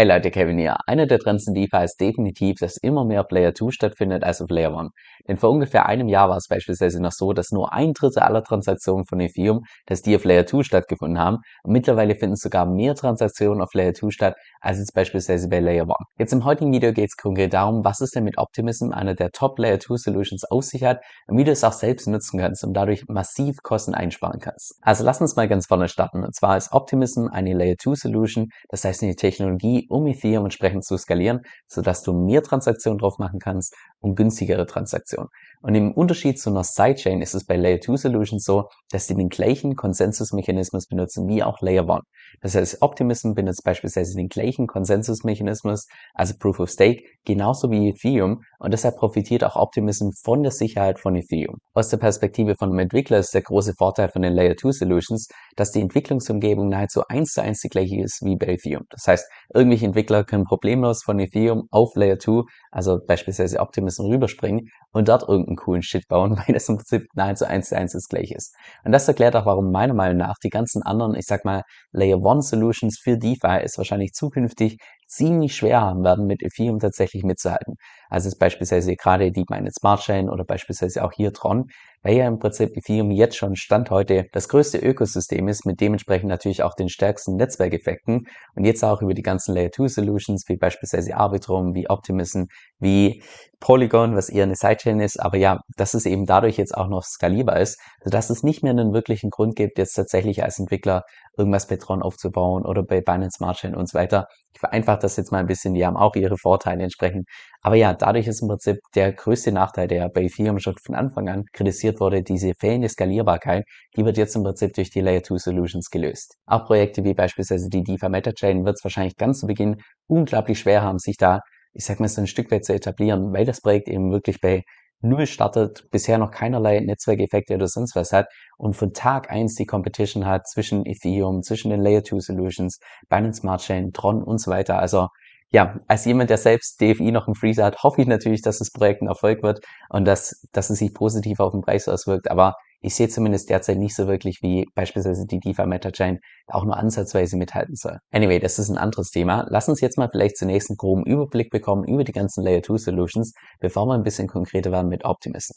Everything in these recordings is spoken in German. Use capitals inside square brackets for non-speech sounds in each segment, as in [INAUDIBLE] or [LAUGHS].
Hey Leute, Kevin hier. Einer der Trends in DeFi ist definitiv, dass immer mehr auf Layer 2 stattfindet als auf Layer 1. Denn vor ungefähr einem Jahr war es beispielsweise noch so, dass nur ein Drittel aller Transaktionen von Ethereum, dass die auf Layer 2 stattgefunden haben. Und mittlerweile finden sogar mehr Transaktionen auf Layer 2 statt, als jetzt beispielsweise bei Layer 1. Jetzt im heutigen Video geht es konkret darum, was es denn mit Optimism, einer der Top Layer 2 Solutions, auf sich hat und wie du es auch selbst nutzen kannst und dadurch massiv Kosten einsparen kannst. Also lass uns mal ganz vorne starten. Und zwar ist Optimism eine Layer 2 Solution, das heißt eine Technologie, um Ethereum entsprechend zu skalieren, sodass du mehr Transaktionen drauf machen kannst und günstigere Transaktionen. Und im Unterschied zu einer Sidechain ist es bei Layer 2 Solutions so, dass sie den gleichen Konsensusmechanismus benutzen wie auch Layer 1. Das heißt, Optimism benutzt beispielsweise den gleichen Konsensusmechanismus, also Proof of Stake, genauso wie Ethereum und deshalb profitiert auch Optimism von der Sicherheit von Ethereum. Aus der Perspektive von einem Entwickler ist der große Vorteil von den Layer 2 Solutions, dass die Entwicklungsumgebung nahezu eins zu eins die gleiche ist wie bei Ethereum. Das heißt, irgendwelche Entwickler können problemlos von Ethereum auf Layer 2, also beispielsweise Optimism rüberspringen und dort irgendeinen coolen Shit bauen, [LAUGHS] weil das im Prinzip nahezu eins zu eins das gleiche ist. Und das erklärt auch, warum meiner Meinung nach die ganzen anderen, ich sag mal, Layer 1 Solutions für DeFi es wahrscheinlich zukünftig ziemlich schwer haben werden, mit Ethereum tatsächlich mitzuhalten. Also ist beispielsweise gerade die meine Smart Chain oder beispielsweise auch hier Tron, weil ja im Prinzip Ethereum jetzt schon Stand heute das größte Ökosystem ist, mit dementsprechend natürlich auch den stärksten Netzwerkeffekten und jetzt auch über die ganzen Layer 2 Solutions, wie beispielsweise Arbitrum, wie Optimism, wie Polygon, was eher eine Sidechain ist, aber ja, dass es eben dadurch jetzt auch noch skalierbar ist, sodass es nicht mehr einen wirklichen Grund gibt, jetzt tatsächlich als Entwickler irgendwas bei Tron aufzubauen oder bei Binance Smart Chain und so weiter. Ich vereinfache das jetzt mal ein bisschen, die haben auch ihre Vorteile entsprechend. Aber ja, dadurch ist im Prinzip der größte Nachteil, der bei Ethereum schon von Anfang an kritisiert wurde, diese fehlende Skalierbarkeit, die wird jetzt im Prinzip durch die Layer 2 Solutions gelöst. Auch Projekte wie beispielsweise die DeFi Meta Chain wird es wahrscheinlich ganz zu Beginn unglaublich schwer haben, sich da ich sag mal, so ein Stück weit zu etablieren, weil das Projekt eben wirklich bei Null startet, bisher noch keinerlei Netzwerkeffekte oder sonst was hat und von Tag eins die Competition hat zwischen Ethereum, zwischen den Layer 2 Solutions, Binance Smart Chain, Tron und so weiter. Also ja, als jemand, der selbst DFI noch im Freezer hat, hoffe ich natürlich, dass das Projekt ein Erfolg wird und dass, dass es sich positiv auf den Preis auswirkt. Aber ich sehe zumindest derzeit nicht so wirklich, wie beispielsweise die DeFi Meta Chain auch nur ansatzweise mithalten soll. Anyway, das ist ein anderes Thema. Lass uns jetzt mal vielleicht zunächst einen groben Überblick bekommen über die ganzen Layer 2 Solutions, bevor wir ein bisschen konkreter werden mit Optimism.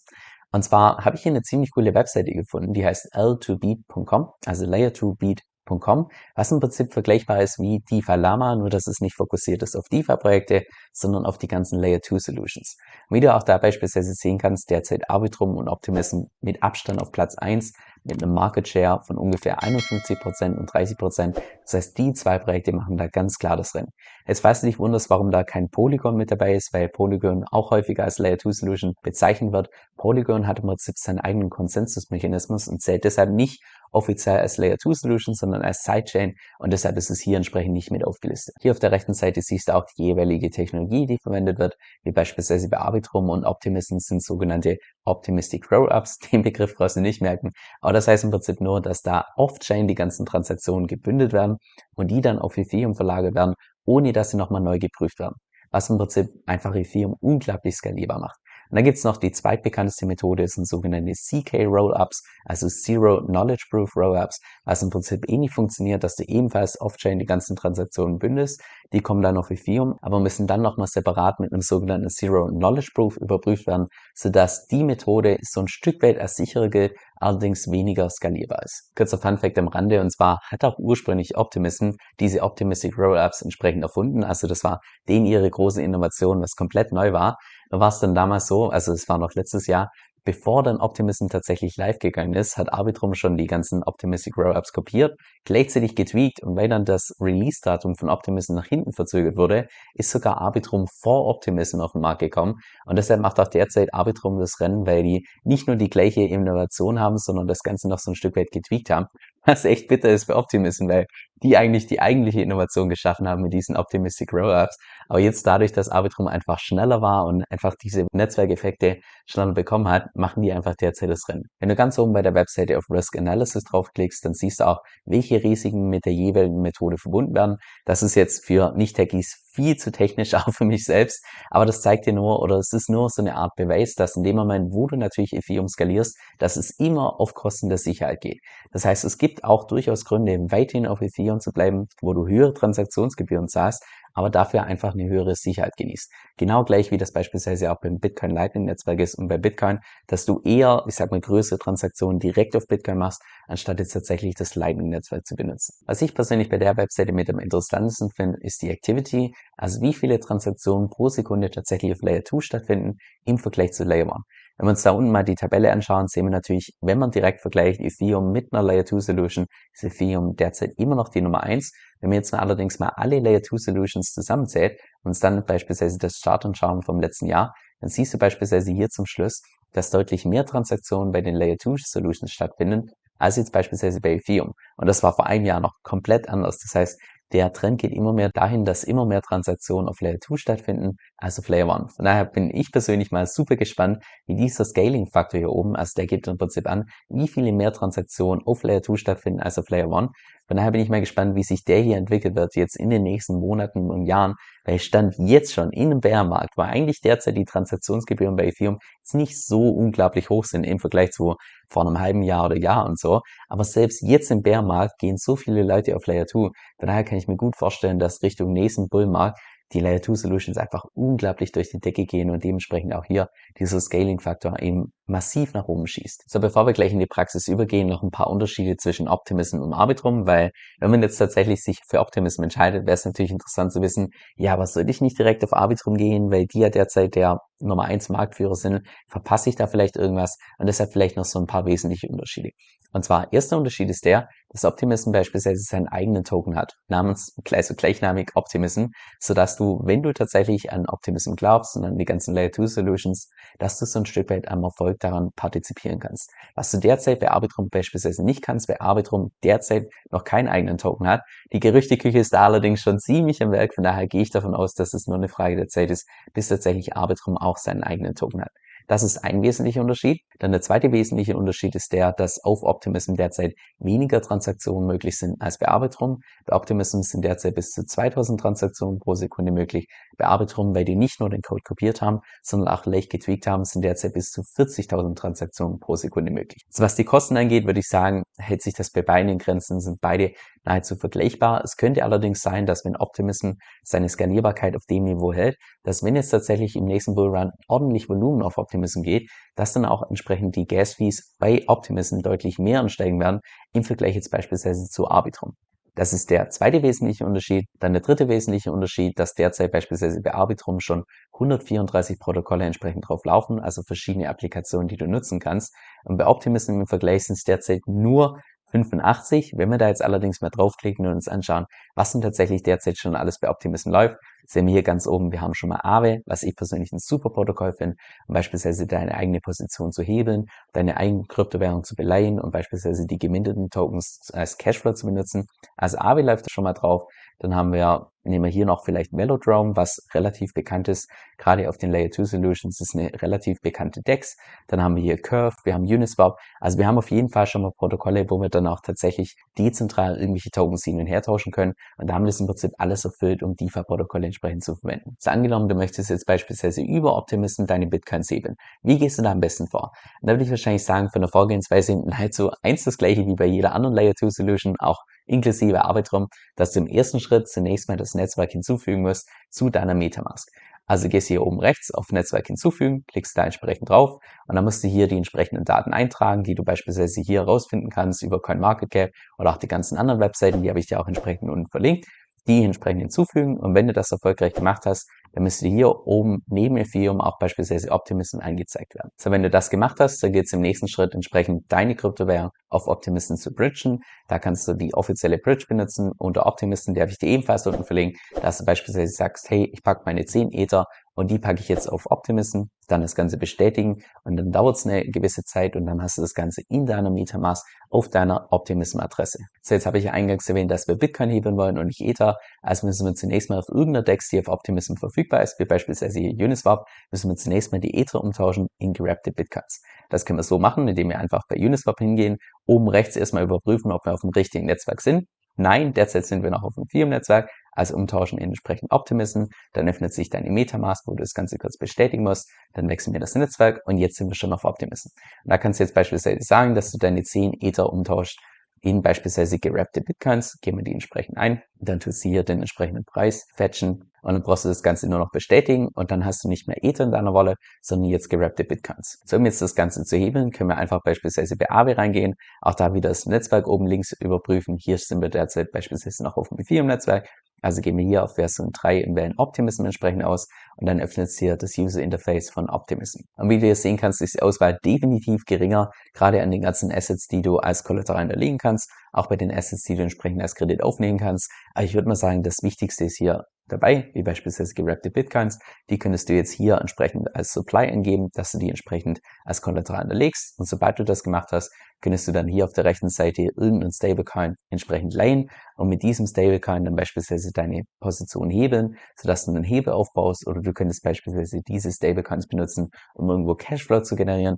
Und zwar habe ich hier eine ziemlich coole Webseite gefunden, die heißt l2beat.com, also Layer2beat Com, was im Prinzip vergleichbar ist wie DeFi Lama, nur dass es nicht fokussiert ist auf DeFi-Projekte, sondern auf die ganzen Layer 2 Solutions. wie du auch da beispielsweise sehen kannst, derzeit Arbitrum und Optimism mit Abstand auf Platz 1 mit einem Market Share von ungefähr 51% und 30%. Das heißt, die zwei Projekte machen da ganz klar das Rennen. Jetzt falls du dich wunderst, warum da kein Polygon mit dabei ist, weil Polygon auch häufiger als Layer 2 Solution bezeichnet wird. Polygon hat im Prinzip seinen eigenen Konsensusmechanismus und zählt deshalb nicht offiziell als Layer 2 Solution, sondern als Sidechain und deshalb ist es hier entsprechend nicht mit aufgelistet. Hier auf der rechten Seite siehst du auch die jeweilige Technologie, die verwendet wird, wie beispielsweise bei Arbitrum und Optimism sind sogenannte Optimistic Rollups. [LAUGHS] Den Begriff brauchst du nicht merken, aber das heißt im Prinzip nur, dass da off-chain die ganzen Transaktionen gebündelt werden und die dann auf Ethereum verlagert werden, ohne dass sie nochmal neu geprüft werden. Was im Prinzip einfach Ethereum unglaublich skalierbar macht. Und dann gibt's noch die zweitbekannteste Methode, sind sogenannte CK Rollups, also Zero Knowledge Proof Rollups, was im Prinzip ähnlich funktioniert, dass du ebenfalls off-chain die ganzen Transaktionen bündest. Die kommen dann auf Ethereum, aber müssen dann nochmal separat mit einem sogenannten Zero Knowledge Proof überprüft werden, sodass die Methode so ein Stück weit als sicherer gilt, allerdings weniger skalierbar ist. Kurzer Funfact am Rande, und zwar hat auch ursprünglich Optimism diese Optimistic Rollups entsprechend erfunden. Also das war denen ihre große Innovation, was komplett neu war. War es dann damals so, also es war noch letztes Jahr, Bevor dann Optimism tatsächlich live gegangen ist, hat Arbitrum schon die ganzen Optimistic Rollups kopiert, gleichzeitig getweakt und weil dann das Release-Datum von Optimism nach hinten verzögert wurde, ist sogar Arbitrum vor Optimism auf den Markt gekommen und deshalb macht auch derzeit Arbitrum das Rennen, weil die nicht nur die gleiche Innovation haben, sondern das Ganze noch so ein Stück weit getweakt haben. Was echt bitter ist für Optimism, weil die eigentlich die eigentliche Innovation geschaffen haben mit diesen Optimistic Rollups. Aber jetzt dadurch, dass Arbitrum einfach schneller war und einfach diese Netzwerkeffekte schneller bekommen hat, machen die einfach derzeit das Rennen. Wenn du ganz oben bei der Webseite auf Risk Analysis draufklickst, dann siehst du auch, welche Risiken mit der jeweiligen Methode verbunden werden. Das ist jetzt für Nicht-Techies viel zu technisch [LAUGHS] auch für mich selbst, aber das zeigt dir nur, oder es ist nur so eine Art Beweis, dass in dem Moment, wo du natürlich Ethereum skalierst, dass es immer auf Kosten der Sicherheit geht. Das heißt, es gibt auch durchaus Gründe, weiterhin auf Ethereum zu bleiben, wo du höhere Transaktionsgebühren zahlst, aber dafür einfach eine höhere Sicherheit genießt. Genau gleich wie das beispielsweise auch beim Bitcoin Lightning Netzwerk ist und bei Bitcoin, dass du eher, ich sag mal, größere Transaktionen direkt auf Bitcoin machst, anstatt jetzt tatsächlich das Lightning Netzwerk zu benutzen. Was ich persönlich bei der Webseite mit am interessantesten finde, ist die Activity, also wie viele Transaktionen pro Sekunde tatsächlich auf Layer 2 stattfinden im Vergleich zu Layer 1. Wenn wir uns da unten mal die Tabelle anschauen, sehen wir natürlich, wenn man direkt vergleicht Ethereum mit einer Layer 2 Solution, ist Ethereum derzeit immer noch die Nummer 1. Wenn wir jetzt allerdings mal alle Layer 2 Solutions zusammenzählt und dann beispielsweise das Chart anschauen vom letzten Jahr, dann siehst du beispielsweise hier zum Schluss, dass deutlich mehr Transaktionen bei den Layer 2 Solutions stattfinden, als jetzt beispielsweise bei Ethereum. Und das war vor einem Jahr noch komplett anders. Das heißt, der Trend geht immer mehr dahin, dass immer mehr Transaktionen auf Layer 2 stattfinden als auf Layer 1. Von daher bin ich persönlich mal super gespannt, wie dieser Scaling-Faktor hier oben, also der gibt im Prinzip an, wie viele mehr Transaktionen auf Layer 2 stattfinden als auf Layer 1. Von daher bin ich mal gespannt, wie sich der hier entwickelt wird jetzt in den nächsten Monaten und Jahren, weil ich stand jetzt schon in einem Bärenmarkt, wo eigentlich derzeit die Transaktionsgebühren bei Ethereum jetzt nicht so unglaublich hoch sind im Vergleich zu vor einem halben Jahr oder Jahr und so. Aber selbst jetzt im Bärenmarkt gehen so viele Leute auf Layer 2. Von daher kann ich mir gut vorstellen, dass Richtung nächsten Bullmarkt die Layer 2 Solutions einfach unglaublich durch die Decke gehen und dementsprechend auch hier dieser Scaling-Faktor eben massiv nach oben schießt. So, bevor wir gleich in die Praxis übergehen, noch ein paar Unterschiede zwischen Optimism und Arbitrum, weil wenn man jetzt tatsächlich sich für Optimism entscheidet, wäre es natürlich interessant zu wissen, ja, was soll ich nicht direkt auf Arbitrum gehen, weil die ja derzeit der Nummer 1 Marktführer sind, verpasse ich da vielleicht irgendwas und deshalb vielleicht noch so ein paar wesentliche Unterschiede. Und zwar, erster Unterschied ist der, dass Optimism beispielsweise seinen eigenen Token hat, namens also gleichnamig Optimism, sodass du, wenn du tatsächlich an Optimism glaubst und an die ganzen Layer 2 Solutions, dass du so ein Stück weit am Erfolg daran partizipieren kannst. Was du derzeit bei Arbitrum beispielsweise nicht kannst, weil Arbitrum derzeit noch keinen eigenen Token hat. Die Gerüchteküche ist da allerdings schon ziemlich am Werk, von daher gehe ich davon aus, dass es nur eine Frage der Zeit ist, bis tatsächlich Arbitrum auch seinen eigenen Token hat. Das ist ein wesentlicher Unterschied. Dann der zweite wesentliche Unterschied ist der, dass auf Optimism derzeit weniger Transaktionen möglich sind als bei Arbitrum. Bei Optimism sind derzeit bis zu 2000 Transaktionen pro Sekunde möglich. Bei Arbitrum, weil die nicht nur den Code kopiert haben, sondern auch leicht getweakt haben, sind derzeit bis zu 40.000 Transaktionen pro Sekunde möglich. So, was die Kosten angeht, würde ich sagen, hält sich das bei beiden in Grenzen, sind beide nahezu vergleichbar. Es könnte allerdings sein, dass wenn Optimism seine Skalierbarkeit auf dem Niveau hält, dass wenn jetzt tatsächlich im nächsten Bullrun ordentlich Volumen auf Optimism geht, dass dann auch entsprechend die Gas-Fees bei Optimism deutlich mehr ansteigen werden im Vergleich jetzt beispielsweise zu Arbitrum. Das ist der zweite wesentliche Unterschied. Dann der dritte wesentliche Unterschied, dass derzeit beispielsweise bei Arbitrum schon 134 Protokolle entsprechend drauf laufen, also verschiedene Applikationen, die du nutzen kannst. Und bei Optimism im Vergleich sind es derzeit nur 85. Wenn wir da jetzt allerdings mal draufklicken und uns anschauen, was denn tatsächlich derzeit schon alles bei Optimism läuft, sehen wir hier ganz oben, wir haben schon mal Aave, was ich persönlich ein super Protokoll finde, um beispielsweise deine eigene Position zu hebeln, deine eigene Kryptowährung zu beleihen und beispielsweise die geminteten Tokens als Cashflow zu benutzen. Also Aave läuft schon mal drauf. Dann haben wir, nehmen wir hier noch vielleicht Velodrome, was relativ bekannt ist. Gerade auf den Layer 2 Solutions ist eine relativ bekannte DEX. Dann haben wir hier Curve, wir haben Uniswap. Also wir haben auf jeden Fall schon mal Protokolle, wo wir dann auch tatsächlich dezentral irgendwelche Tokens hin und her tauschen können. Und da haben wir das im Prinzip alles erfüllt, um DeFi-Protokolle entsprechend zu verwenden. So angenommen, du möchtest jetzt beispielsweise über Optimism deine Bitcoins heben. Wie gehst du da am besten vor? Da würde ich wahrscheinlich sagen, von der Vorgehensweise [LAUGHS] nahezu eins das gleiche wie bei jeder anderen Layer 2 Solution, auch inklusive Arbitrum, dass du im ersten Schritt zunächst mal das Netzwerk hinzufügen musst zu deiner Metamask. Also gehst hier oben rechts auf Netzwerk hinzufügen, klickst da entsprechend drauf und dann musst du hier die entsprechenden Daten eintragen, die du beispielsweise hier rausfinden kannst über CoinMarketCap oder auch die ganzen anderen Webseiten, die habe ich dir auch entsprechend unten verlinkt die entsprechend hinzufügen. Und wenn du das erfolgreich gemacht hast, dann müsste hier oben neben Ethereum auch beispielsweise Optimism angezeigt werden. So, wenn du das gemacht hast, dann geht es im nächsten Schritt entsprechend deine Kryptowährung auf Optimism zu bridgen. Da kannst du die offizielle Bridge benutzen. Unter Optimism, die habe ich dir ebenfalls unten verlinkt, dass du beispielsweise sagst, hey, ich packe meine 10 Ether und die packe ich jetzt auf Optimism, dann das Ganze bestätigen und dann dauert es eine gewisse Zeit und dann hast du das Ganze in deiner Metamask auf deiner Optimism-Adresse. So, jetzt habe ich ja eingangs erwähnt, dass wir Bitcoin hebeln wollen und nicht Ether. Also müssen wir zunächst mal auf irgendeiner DEX, die auf Optimism verfügbar ist, wie beispielsweise Uniswap, müssen wir zunächst mal die Ether umtauschen in gerappte Bitcoins. Das können wir so machen, indem wir einfach bei Uniswap hingehen, oben rechts erstmal überprüfen, ob wir auf dem richtigen Netzwerk sind. Nein, derzeit sind wir noch auf dem Ethereum-Netzwerk, also umtauschen in entsprechend Optimism. Dann öffnet sich deine Metamask, wo du das Ganze kurz bestätigen musst. Dann wechseln wir das Netzwerk und jetzt sind wir schon auf Optimism. Und da kannst du jetzt beispielsweise sagen, dass du deine 10 Ether umtauscht in beispielsweise gerappte Bitcoins, geben wir die entsprechend ein, dann tust du hier den entsprechenden Preis fetchen und dann brauchst du das Ganze nur noch bestätigen und dann hast du nicht mehr Ether in deiner Wallet, sondern jetzt gerappte Bitcoins. So, um jetzt das Ganze zu hebeln, können wir einfach beispielsweise bei Aave reingehen, auch da wieder das Netzwerk oben links überprüfen. Hier sind wir derzeit beispielsweise noch auf dem Ethereum-Netzwerk. Also gehen wir hier auf Version 3 und wählen Optimism entsprechend aus und dann öffnet sich hier das User Interface von Optimism. Und wie du hier sehen kannst, ist die Auswahl definitiv geringer, gerade an den ganzen Assets, die du als Kollateral hinterlegen kannst, auch bei den Assets, die du entsprechend als Kredit aufnehmen kannst. Aber ich würde mal sagen, das Wichtigste ist hier dabei, wie beispielsweise gerappte Bitcoins. Die könntest du jetzt hier entsprechend als Supply eingeben, dass du die entsprechend als Kollateral hinterlegst. Und sobald du das gemacht hast, könntest du dann hier auf der rechten Seite irgendeinen Stablecoin entsprechend leihen und mit diesem Stablecoin dann beispielsweise deine Position hebeln, sodass du einen Hebel aufbaust oder du könntest beispielsweise diese Stablecoins benutzen, um irgendwo Cashflow zu generieren